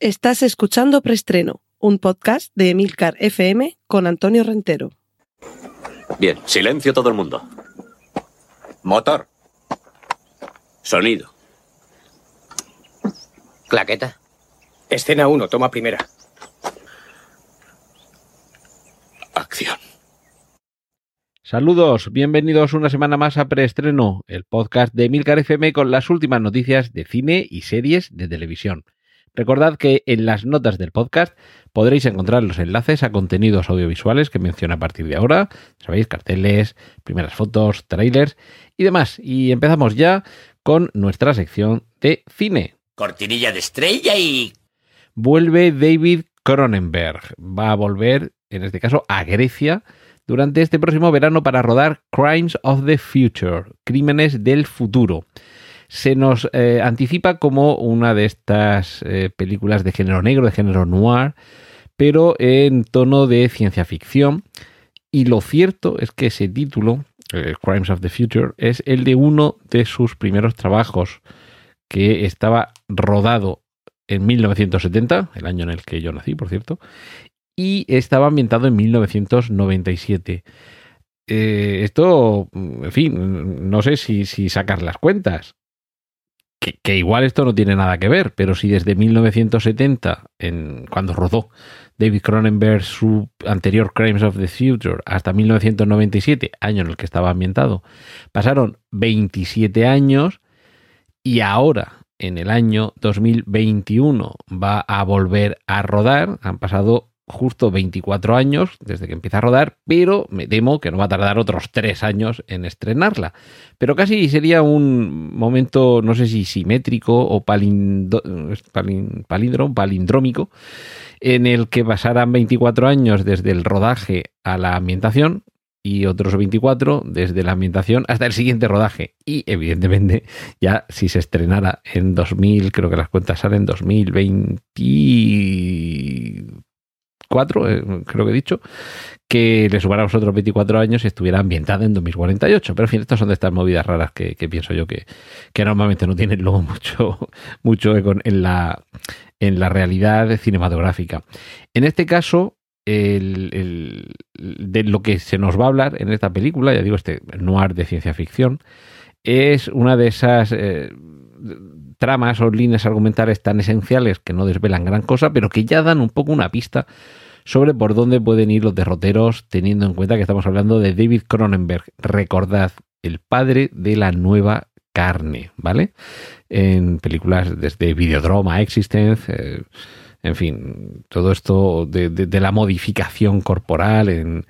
Estás escuchando Preestreno, un podcast de Emilcar FM con Antonio Rentero. Bien, silencio todo el mundo. Motor. Sonido. Claqueta. Escena 1, toma primera. Acción. Saludos, bienvenidos una semana más a Preestreno, el podcast de Emilcar FM con las últimas noticias de cine y series de televisión. Recordad que en las notas del podcast podréis encontrar los enlaces a contenidos audiovisuales que menciono a partir de ahora. Sabéis, carteles, primeras fotos, trailers y demás. Y empezamos ya con nuestra sección de cine. Cortinilla de estrella y... Vuelve David Cronenberg. Va a volver, en este caso, a Grecia durante este próximo verano para rodar Crimes of the Future, Crímenes del Futuro se nos eh, anticipa como una de estas eh, películas de género negro, de género noir, pero en tono de ciencia ficción. Y lo cierto es que ese título, eh, Crimes of the Future, es el de uno de sus primeros trabajos, que estaba rodado en 1970, el año en el que yo nací, por cierto, y estaba ambientado en 1997. esto, en fin, no sé si, si sacar las cuentas que, igual esto no tiene nada que ver, pero si desde 1970, en, cuando rodó David Cronenberg su anterior Crimes of the Future, hasta 1997, año en el que estaba ambientado, pasaron 27 años y ahora, en el año 2021, va a volver a rodar, han pasado justo 24 años desde que empieza a rodar, pero me temo que no va a tardar otros 3 años en estrenarla. Pero casi sería un momento, no sé si simétrico o palindrómico, en el que pasarán 24 años desde el rodaje a la ambientación y otros 24 desde la ambientación hasta el siguiente rodaje. Y evidentemente, ya si se estrenara en 2000, creo que las cuentas salen en 2020 4, eh, creo que he dicho, que le sumáramos otros 24 años y estuviera ambientada en 2048. Pero en fin, estas son de estas movidas raras que, pienso yo que, que, normalmente no tienen luego mucho, mucho en la, en la realidad cinematográfica. En este caso, el, de lo que se nos va a hablar en esta película, ya digo, este noir de ciencia ficción, es una de esas... Eh, tramas o líneas argumentales tan esenciales que no desvelan gran cosa, pero que ya dan un poco una pista sobre por dónde pueden ir los derroteros, teniendo en cuenta que estamos hablando de David Cronenberg. Recordad, el padre de la nueva carne, ¿vale? En películas desde Videodrome Existence. Eh, en fin, todo esto de, la modificación corporal en,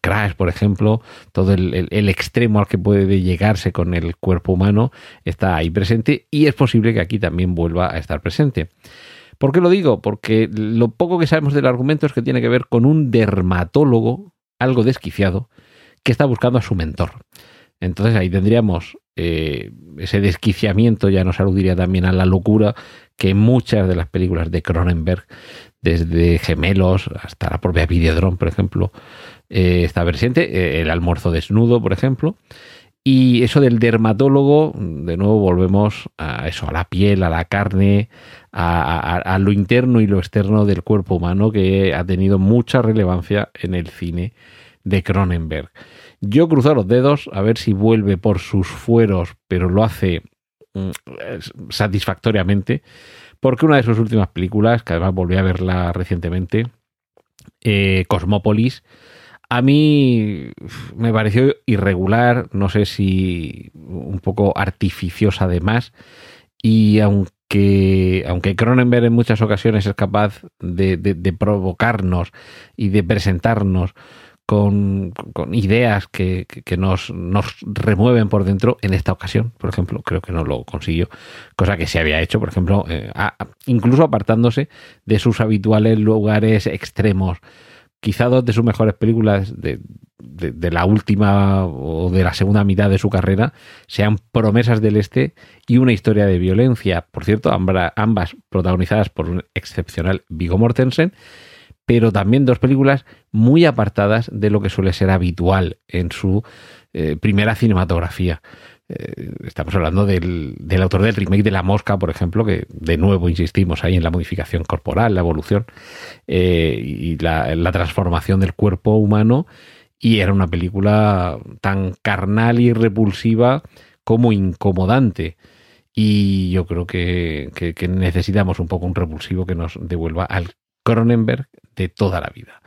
Crash, por ejemplo, todo el, extremo al que puede llegarse con el cuerpo humano está ahí presente y es posible que aquí también vuelva a estar presente. ¿Por qué lo digo? Porque lo poco que sabemos del argumento es que tiene que ver con un dermatólogo, algo desquiciado, que está buscando a su mentor. Entonces ahí tendríamos eh, ese desquiciamiento, ya nos aludiría también a la locura que muchas de las películas de Cronenberg, desde Gemelos hasta la propia Videodrome, por ejemplo, eh, está presente, eh, el almuerzo desnudo, por ejemplo. Y eso del dermatólogo, de nuevo volvemos a eso, a la piel, a la carne, a, lo interno y lo externo del cuerpo humano que ha tenido mucha relevancia en el cine de Cronenberg. Yo cruzo los dedos a ver si vuelve por sus fueros, pero lo hace mm, satisfactoriamente, porque una de sus últimas películas, que además volví a verla recientemente, eh, Cosmópolis, a mí me pareció irregular, no sé si un poco artificiosa además, y aunque, aunque Cronenberg en muchas ocasiones es capaz de provocarnos y de presentarnos con, ideas que, nos, nos, remueven por dentro. En esta ocasión, por ejemplo, creo que no lo consiguió, cosa que se había hecho, por ejemplo, eh, incluso apartándose de sus habituales lugares extremos. Quizá dos de sus mejores películas de, de, la última o de la segunda mitad de su carrera sean Promesas del Este y una historia de violencia. Por cierto, ambas protagonizadas por un excepcional Vigo Mortensen pero también dos películas muy apartadas de lo que suele ser habitual en su eh, primera cinematografía. Eh, estamos hablando del, del, autor del remake de La Mosca, por ejemplo, que de nuevo insistimos ahí en la modificación corporal, la evolución eh, y la, transformación del cuerpo humano. Y era una película tan carnal y repulsiva como incomodante. Y yo creo que, que necesitamos un poco un repulsivo que nos devuelva al Cronenberg de toda la vida.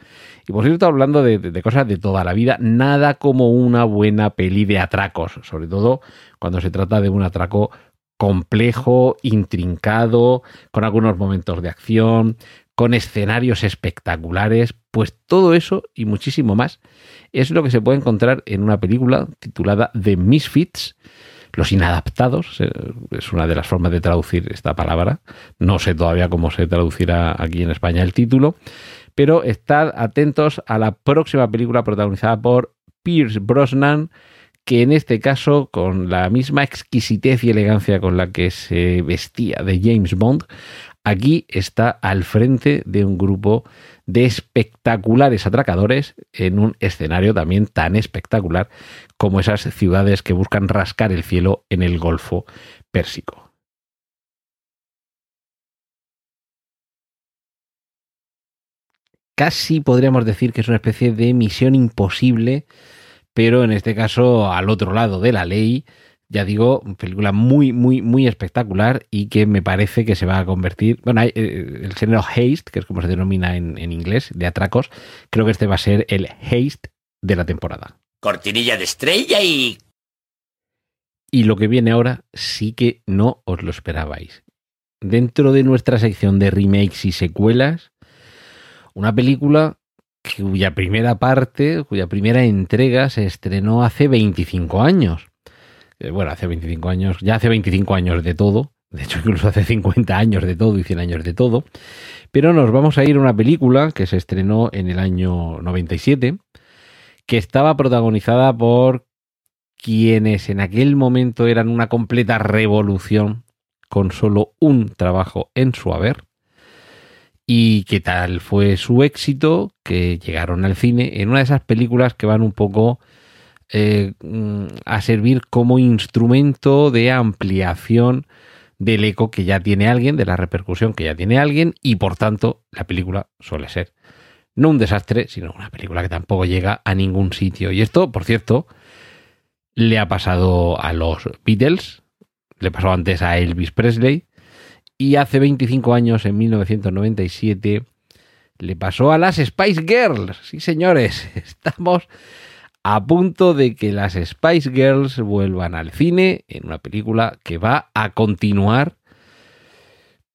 Y por cierto, hablando de, de, cosas de toda la vida, nada como una buena peli de atracos, sobre todo cuando se trata de un atraco complejo, intrincado, con algunos momentos de acción, con escenarios espectaculares, pues todo eso y muchísimo más es lo que se puede encontrar en una película titulada The Misfits, los inadaptados, es una de las formas de traducir esta palabra. No sé todavía cómo se traducirá aquí en España el título, pero estad atentos a la próxima película protagonizada por Pierce Brosnan, que en este caso, con la misma exquisitez y elegancia con la que se vestía de James Bond, aquí está al frente de un grupo de espectaculares atracadores en un escenario también tan espectacular como esas ciudades que buscan rascar el cielo en el Golfo Pérsico. Casi podríamos decir que es una especie de misión imposible, pero en este caso al otro lado de la ley, ya digo, película muy, muy, muy espectacular y que me parece que se va a convertir. Bueno, hay, eh, el género haste, que es como se denomina en, en, inglés, de atracos, creo que este va a ser el haste de la temporada. Cortinilla de estrella y. Y lo que viene ahora sí que no os lo esperabais. Dentro de nuestra sección de remakes y secuelas, una película cuya primera parte, cuya primera entrega se estrenó hace 25 años bueno, hace 25 años, ya hace 25 años de todo, de hecho incluso hace 50 años de todo y 100 años de todo, pero nos vamos a ir a una película que se estrenó en el año 97, que estaba protagonizada por quienes en aquel momento eran una completa revolución con solo un trabajo en su haber. Y qué tal fue su éxito, que llegaron al cine en una de esas películas que van un poco eh, a servir como instrumento de ampliación del eco que ya tiene alguien, de la repercusión que ya tiene alguien, y por tanto la película suele ser no un desastre, sino una película que tampoco llega a ningún sitio. Y esto, por cierto, le ha pasado a los Beatles, le pasó antes a Elvis Presley, y hace 25 años, en 1997, le pasó a las Spice Girls. Sí, señores, estamos a punto de que las Spice Girls vuelvan al cine en una película que va a continuar,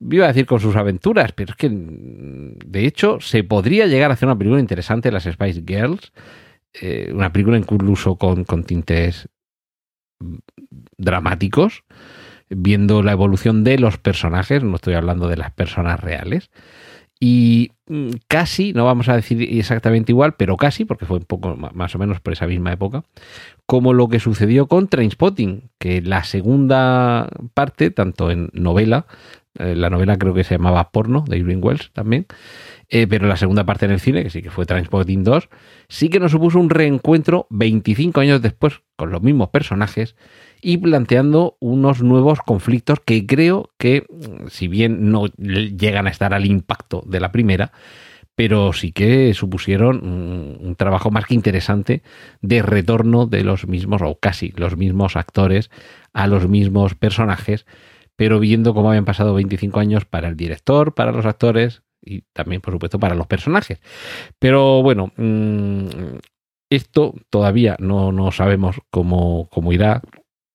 iba a decir con sus aventuras, pero es que de hecho se podría llegar a hacer una película interesante de las Spice Girls, eh, una película incluso con, con tintes dramáticos, viendo la evolución de los personajes, no estoy hablando de las personas reales, y mm, casi, no vamos a decir exactamente igual, pero casi, porque fue un poco más o menos por esa misma época, como lo que sucedió con Trainspotting, que la segunda parte, tanto en novela, eh, la novela creo que se llamaba Porno, de Irving Wells también, eh, pero la segunda parte en el cine, que sí que fue Trainspotting 2, sí que nos supuso un reencuentro 25 años después con los mismos personajes y planteando unos nuevos conflictos que creo que, si bien no llegan a estar al impacto de la primera, pero sí que supusieron un, trabajo más que interesante de retorno de los mismos, o casi los mismos actores a los mismos personajes, pero viendo cómo habían pasado 25 años para el director, para los actores y también, por supuesto, para los personajes. Pero bueno, mmm, esto todavía no, no sabemos cómo, cómo irá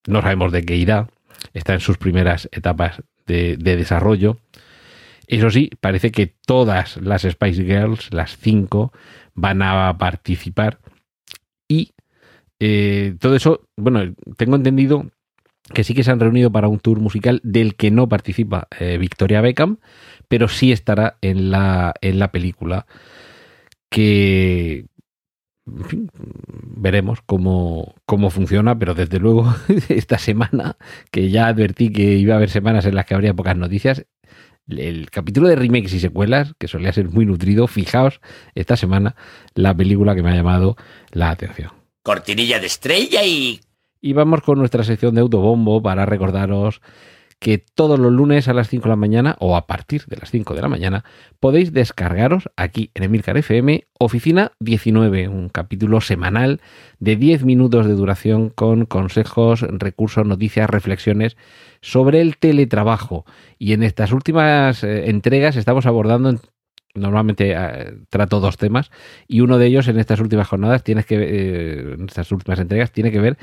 no sabemos de qué irá, está en sus primeras etapas de, de, desarrollo. Eso sí, parece que todas las Spice Girls, las cinco, van a participar. Y eh, todo eso, bueno, tengo entendido que sí que se han reunido para un tour musical del que no participa eh, Victoria Beckham, pero sí estará en la, en la película. Que en fin, veremos cómo, cómo funciona, pero desde luego esta semana, que ya advertí que iba a haber semanas en las que habría pocas noticias, el capítulo de remakes y secuelas, que solía ser muy nutrido, fijaos esta semana la película que me ha llamado la atención. Cortinilla de estrella y... Y vamos con nuestra sección de autobombo para recordaros que todos los lunes a las 5 de la mañana o a partir de las 5 de la mañana podéis descargaros aquí en Emilcar FM Oficina 19, un capítulo semanal de 10 minutos de duración con consejos, recursos, noticias, reflexiones sobre el teletrabajo. Y en estas últimas eh, entregas estamos abordando normalmente eh, trato dos temas y uno de ellos en estas últimas jornadas tiene que eh, en estas últimas entregas tiene que ver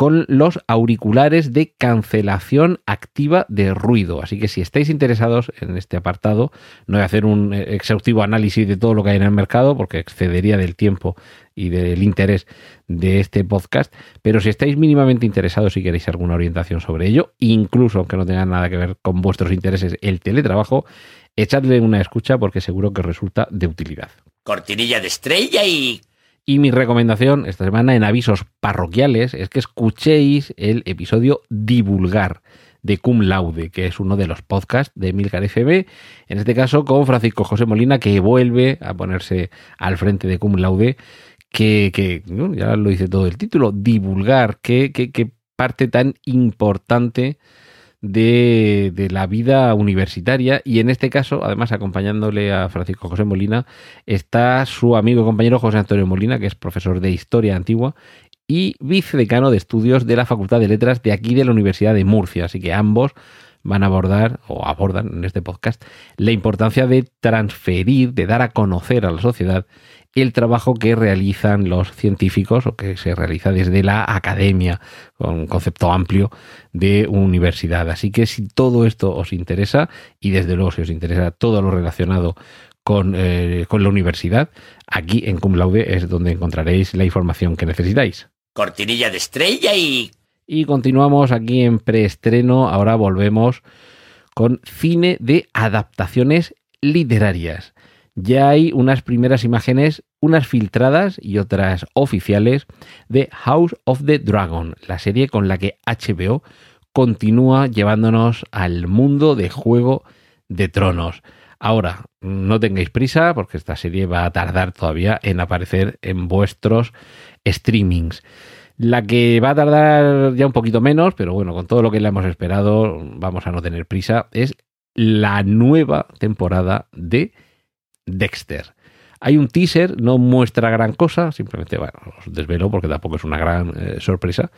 con los auriculares de cancelación activa de ruido. Así que si estáis interesados en este apartado, no voy a hacer un eh, exhaustivo análisis de todo lo que hay en el mercado porque excedería del tiempo y del interés de este podcast, pero si estáis mínimamente interesados y queréis alguna orientación sobre ello, incluso aunque no tenga nada que ver con vuestros intereses el teletrabajo, echadle una escucha porque seguro que resulta de utilidad. Cortinilla de estrella y y mi recomendación esta semana en avisos parroquiales es que escuchéis el episodio Divulgar de Cum Laude, que es uno de los podcasts de Milcar FB, en este caso con Francisco José Molina, que vuelve a ponerse al frente de Cum Laude, que, ya lo dice todo el título, divulgar, qué que parte tan importante de, la vida universitaria y en este caso, además acompañándole a Francisco José Molina, está su amigo y compañero José Antonio Molina, que es profesor de Historia Antigua y vicedecano de estudios de la Facultad de Letras de aquí de la Universidad de Murcia. Así que ambos van a abordar o abordan en este podcast la importancia de transferir, de dar a conocer a la sociedad el trabajo que realizan los científicos o que se realiza desde la academia, con un concepto amplio de universidad. Así que si todo esto os interesa, y desde luego si os interesa todo lo relacionado con, eh, con la universidad, aquí en Cum Laude es donde encontraréis la información que necesitáis. Cortinilla de estrella y... Y continuamos aquí en preestreno, ahora volvemos con cine de adaptaciones literarias ya hay unas primeras imágenes, unas filtradas y otras oficiales de House of the Dragon, la serie con la que HBO continúa llevándonos al mundo de Juego de Tronos. Ahora, no tengáis prisa porque esta serie va a tardar todavía en aparecer en vuestros streamings. La que va a tardar ya un poquito menos, pero bueno, con todo lo que le hemos esperado, vamos a no tener prisa, es la nueva temporada de Dexter. Hay un teaser, no muestra gran cosa, simplemente, bueno, os desvelo porque tampoco es una gran eh, sorpresa.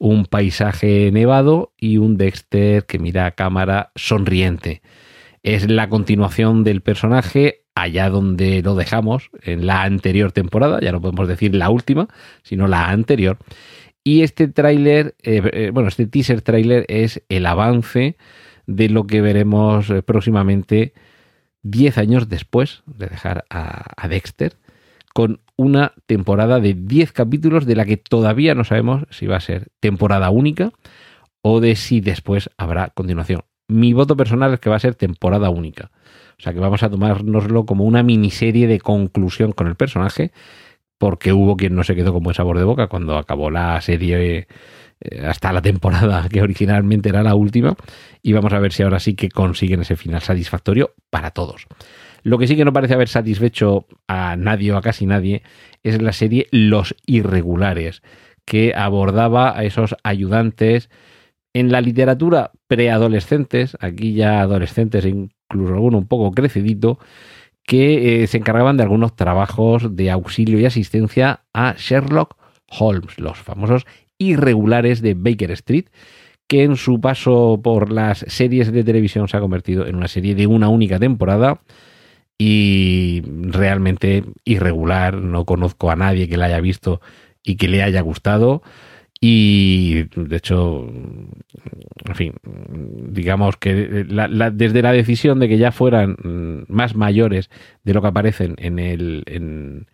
Un paisaje nevado y un Dexter que mira a cámara sonriente. Es la continuación del personaje allá donde lo dejamos en la anterior temporada, ya no podemos decir la última, sino la anterior. Y este tráiler, eh, eh, bueno, este teaser tráiler es el avance de lo que veremos próximamente 10 años después de dejar a, Dexter, con una temporada de 10 capítulos de la que todavía no sabemos si va a ser temporada única o de si después habrá continuación. Mi voto personal es que va a ser temporada única. O sea que vamos a tomárnoslo como una miniserie de conclusión con el personaje, porque hubo quien no se quedó con buen sabor de boca cuando acabó la serie hasta la temporada que originalmente era la última y vamos a ver si ahora sí que consiguen ese final satisfactorio para todos. Lo que sí que no parece haber satisfecho a nadie o a casi nadie es la serie Los Irregulares, que abordaba a esos ayudantes en la literatura preadolescentes, aquí ya adolescentes, incluso alguno un poco crecidito, que eh, se encargaban de algunos trabajos de auxilio y asistencia a Sherlock Holmes, los famosos irregulares de Baker Street, que en su paso por las series de televisión se ha convertido en una serie de una única temporada y realmente irregular. No conozco a nadie que la haya visto y que le haya gustado. Y de hecho, en fin, digamos que desde la decisión de que ya fueran más mayores de lo que aparecen en el, en,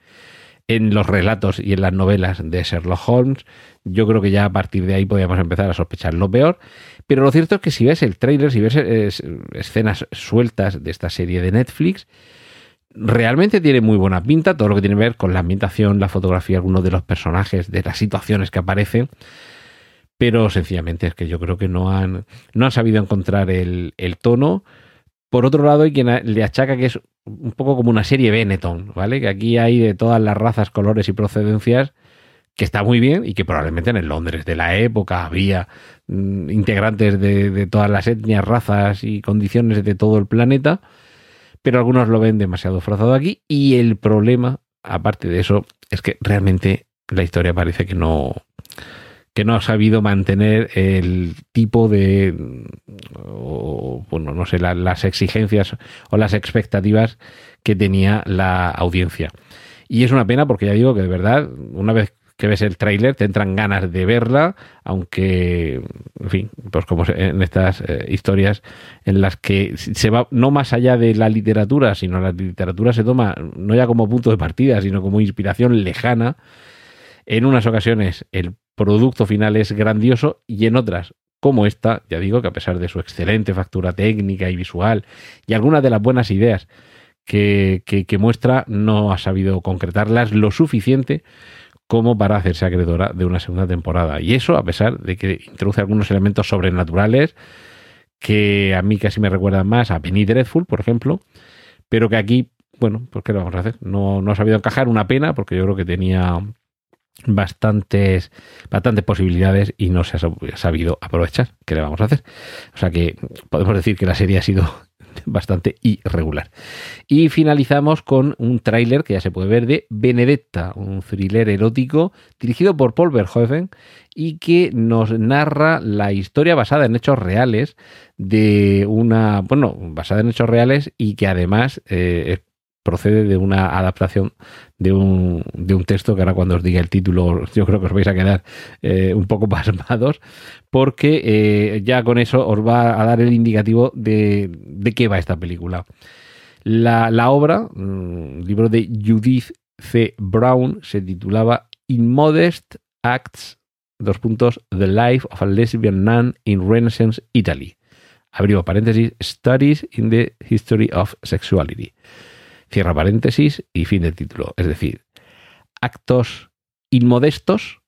en los relatos y en las novelas de Sherlock Holmes. Yo creo que ya a partir de ahí podríamos empezar a sospechar lo peor. Pero lo cierto es que si ves el trailer, si ves escenas sueltas de esta serie de Netflix, realmente tiene muy buena pinta. Todo lo que tiene que ver con la ambientación, la fotografía, algunos de los personajes, de las situaciones que aparecen. Pero sencillamente es que yo creo que no han, no han sabido encontrar el tono por otro lado, hay quien le achaca que es un poco como una serie Benetton, ¿vale? Que aquí hay de todas las razas, colores y procedencias que está muy bien y que probablemente en el Londres de la época había mm, integrantes de, de todas las etnias, razas y condiciones de todo el planeta, pero algunos lo ven demasiado forzado aquí y el problema, aparte de eso, es que realmente la historia parece que no que no ha sabido mantener el tipo de o, bueno no sé la- las exigencias o las expectativas que tenía la audiencia. Y es una pena porque ya digo que de verdad una vez que ves el tráiler te entran ganas de verla aunque en fin pues como en estas eh, historias en las que se va no más allá de la literatura sino la literatura se toma no ya como punto de partida sino como inspiración lejana en unas ocasiones el producto final es grandioso y en otras, como esta, ya digo que a pesar de su excelente factura técnica y visual y algunas de las buenas ideas que, que- muestra, no ha sabido concretarlas lo suficiente como para hacerse acreedora de una segunda temporada. Y eso a pesar de que introduce algunos elementos sobrenaturales que a mí casi me recuerdan más a Penny Dreadful, por ejemplo, pero que aquí, bueno, pues ¿qué le vamos a hacer? No, no ha sabido encajar, una pena, porque yo creo que tenía bastantes, bastantes posibilidades y no se ha sab- sabido aprovechar. ¿Qué le vamos a hacer? O sea que podemos decir que la serie ha sido bastante irregular. Y finalizamos con un tráiler que ya se puede ver de Benedetta, un thriller erótico dirigido por Paul Verhoeven y que nos narra la historia basada en hechos reales de una, bueno, basada en hechos reales y que además eh, procede de una adaptación de un, de un texto que ahora cuando os diga el título yo creo que os vais a quedar eh, un poco pasmados porque eh, ya con eso os va a dar el indicativo de, de qué va esta película. La, la obra, mm, libro de Judith C. Brown, se titulaba Immodest Acts, dos puntos, The Life of a Lesbian Nun in Renaissance Italy. Abrió paréntesis, Studies in the History of Sexuality. Cierra paréntesis y fin del título. Es decir, actos inmodestos,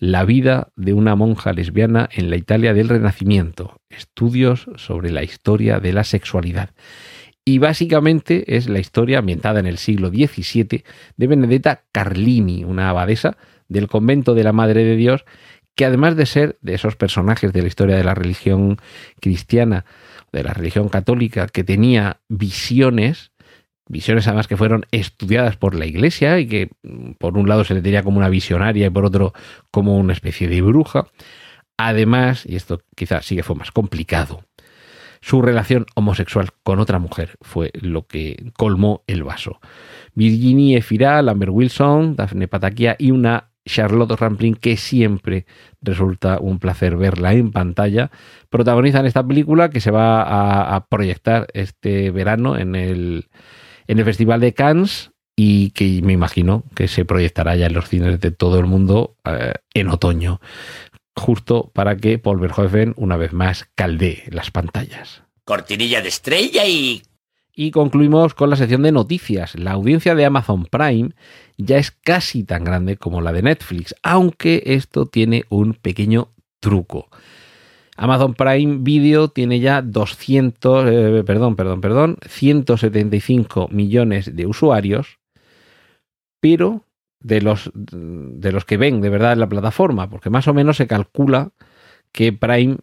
la vida de una monja lesbiana en la Italia del Renacimiento, estudios sobre la historia de la sexualidad. Y básicamente es la historia ambientada en el siglo XVII de Benedetta Carlini, una abadesa del convento de la Madre de Dios, que además de ser de esos personajes de la historia de la religión cristiana, de la religión católica, que tenía visiones, visiones además que fueron estudiadas por la iglesia y que mm, por un lado se le tenía como una visionaria y por otro como una especie de bruja. Además, y esto quizás sí que fue más complicado, su relación homosexual con otra mujer fue lo que colmó el vaso. Virginie Efira, Lambert Wilson, Daphne Patakia y una Charlotte Rampling que siempre resulta un placer verla en pantalla, protagonizan esta película que se va a, a proyectar este verano en el, en el Festival de Cannes y que me imagino que se proyectará ya en los cines de todo el mundo eh, en otoño, justo para que Paul Verhoeven una vez más caldee las pantallas. Cortinilla de estrella y... Y concluimos con la sección de noticias. La audiencia de Amazon Prime ya es casi tan grande como la de Netflix, aunque esto tiene un pequeño truco. Amazon Prime Video tiene ya 200, eh, perdón, perdón, perdón, 175 millones de usuarios, pero de los, de los que ven de verdad la plataforma, porque más o menos se calcula que Prime,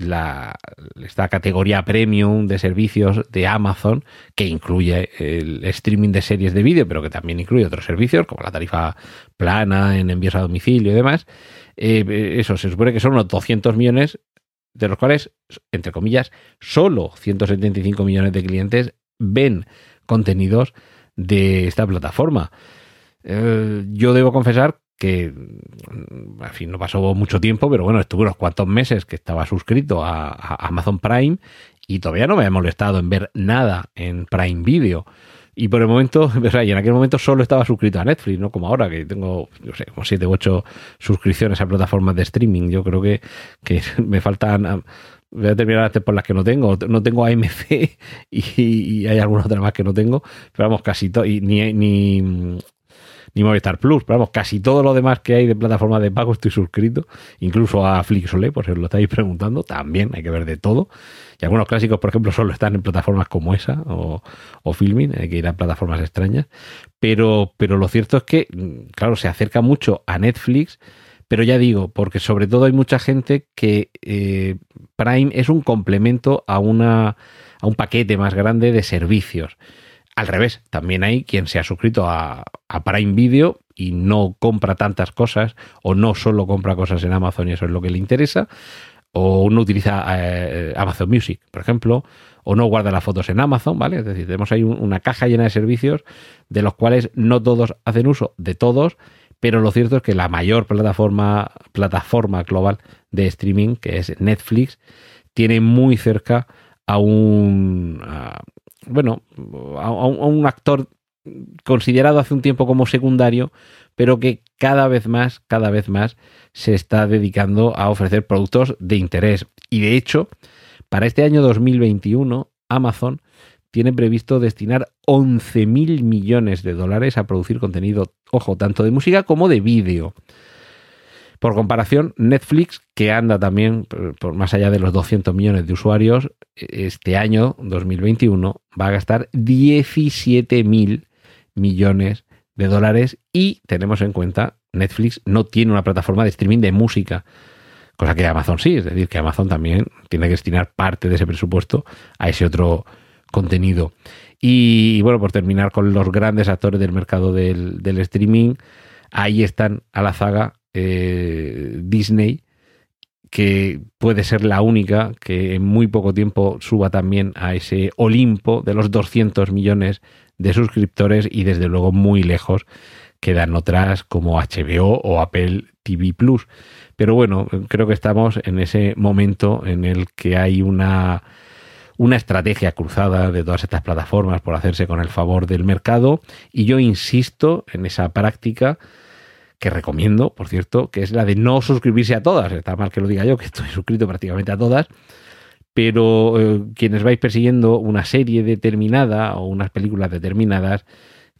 la, esta categoría premium de servicios de Amazon, que incluye el streaming de series de vídeo, pero que también incluye otros servicios, como la tarifa plana en envíos a domicilio y demás, eh, eso se supone que son unos 200 millones, de los cuales, entre comillas, solo 175 millones de clientes ven contenidos de esta plataforma. Eh, yo debo confesar que, en fin, no pasó mucho tiempo, pero bueno, estuve unos cuantos meses que estaba suscrito a, a Amazon Prime y todavía no me he molestado en ver nada en Prime Video. Y por el momento, y en aquel momento solo estaba suscrito a Netflix, no como ahora, que tengo, no sé, como 7 u 8 suscripciones a plataformas de streaming. Yo creo que, que me faltan. Voy a terminar antes por las que no tengo. No tengo AMC y, y hay alguna otra más que no tengo. Pero vamos, casi todo. Y ni, ni, ni Movistar Plus, pero casi todo lo demás que hay de plataformas de pago estoy suscrito, incluso a Flixolé, por si os lo estáis preguntando, también hay que ver de todo. Y algunos clásicos, por ejemplo, solo están en plataformas como esa o, o Filming, hay que ir a plataformas extrañas. Pero, pero lo cierto es que, claro, se acerca mucho a Netflix, pero ya digo, porque sobre todo hay mucha gente que eh, Prime es un complemento a, una, a un paquete más grande de servicios. Al revés, también hay quien se ha suscrito a, Prime Video y no compra tantas cosas o no solo compra cosas en Amazon y eso es lo que le interesa, o no utiliza eh, Amazon Music, por ejemplo, o no guarda las fotos en Amazon, ¿vale? Es decir, tenemos ahí un, una caja llena de servicios de los cuales no todos hacen uso de todos, pero lo cierto es que la mayor plataforma, global de streaming, que es Netflix, tiene muy cerca a un, bueno, a, un actor considerado hace un tiempo como secundario, pero que cada vez más, cada vez más se está dedicando a ofrecer productos de interés. Y de hecho, para este año 2021, Amazon tiene previsto destinar 11 mil millones de dólares a producir contenido, ojo, tanto de música como de vídeo. Por comparación, Netflix, que anda también por más allá de los 200 millones de usuarios, este año 2021 va a gastar 17 mil millones de dólares y tenemos en cuenta, Netflix no tiene una plataforma de streaming de música, cosa que Amazon sí, es decir, que Amazon también tiene que destinar parte de ese presupuesto a ese otro contenido. Y, bueno, por terminar con los grandes actores del mercado del, del streaming, ahí están a la zaga eh, Disney, que puede ser la única que en muy poco tiempo suba también a ese Olimpo de los 200 millones de suscriptores y desde luego muy lejos quedan otras como HBO o Apple TV Plus. Pero bueno, creo que estamos en ese momento en el que hay una, una estrategia cruzada de todas estas plataformas por hacerse con el favor del mercado y yo insisto en esa práctica que recomiendo, por cierto, que es la de no suscribirse a todas. Está mal que lo diga yo, que estoy suscrito prácticamente a todas, pero eh, quienes vais persiguiendo una serie determinada o unas películas determinadas,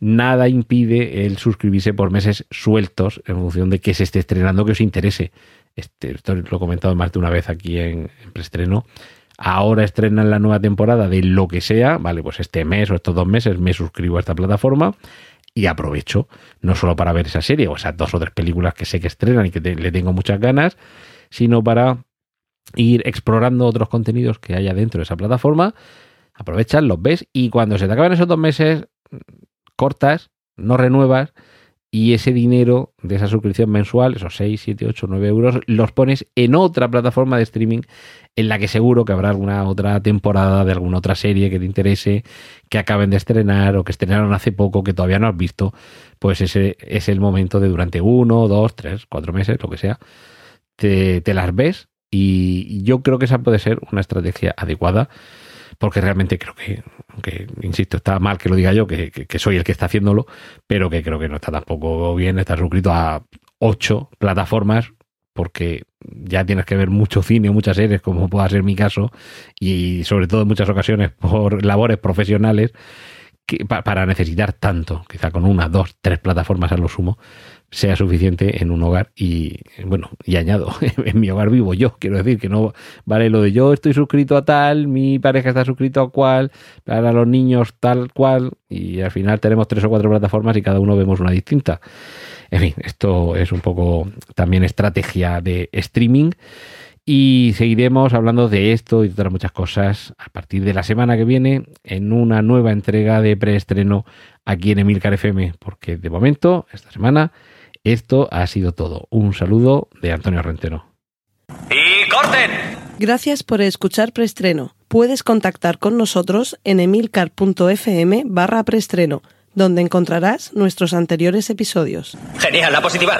nada impide el suscribirse por meses sueltos en función de que se esté estrenando, que os interese. Este, esto lo he comentado más de una vez aquí en, en preestreno. Ahora estrenan la nueva temporada de lo que sea, vale, pues este mes o estos dos meses me suscribo a esta plataforma y aprovecho no solo para ver esa serie o esas dos o tres películas que sé que estrenan y que le tengo muchas ganas, sino para ir explorando otros contenidos que haya dentro de esa plataforma. Aprovechas, los ves y cuando se te acaban esos dos meses, cortas, no renuevas y ese dinero de esa suscripción mensual, esos 6, 7, 8, 9 euros, los pones en otra plataforma de streaming en la que seguro que habrá alguna otra temporada de alguna otra serie que te interese, que acaben de estrenar o que estrenaron hace poco, que todavía no has visto, pues ese es el momento de durante uno, dos, tres, cuatro meses, lo que sea, te, te las ves y yo creo que esa puede ser una estrategia adecuada porque realmente creo que, que, insisto, está mal que lo diga yo, que, que, soy el que está haciéndolo, pero que creo que no está tampoco bien estar suscrito a ocho plataformas, porque ya tienes que ver mucho cine muchas series, como pueda ser mi caso, y sobre todo en muchas ocasiones por labores profesionales, que, para necesitar tanto, quizá con una, dos, tres plataformas a lo sumo, sea suficiente en un hogar y bueno, y añado, en mi hogar vivo yo, quiero decir que no vale lo de yo estoy suscrito a tal, mi pareja está suscrito a cual, para los niños tal cual y al final tenemos tres o cuatro plataformas y cada uno vemos una distinta. En fin, esto es un poco también estrategia de streaming y seguiremos hablando de esto y de otras muchas cosas a partir de la semana que viene en una nueva entrega de preestreno aquí en Emilcar FM, porque de momento, esta semana, esto ha sido todo. Un saludo de Antonio Rentero. ¡Y corten! Gracias por escuchar Preestreno. Puedes contactar con nosotros en emilcar.fm barra preestreno, donde encontrarás nuestros anteriores episodios. Genial, la positiva.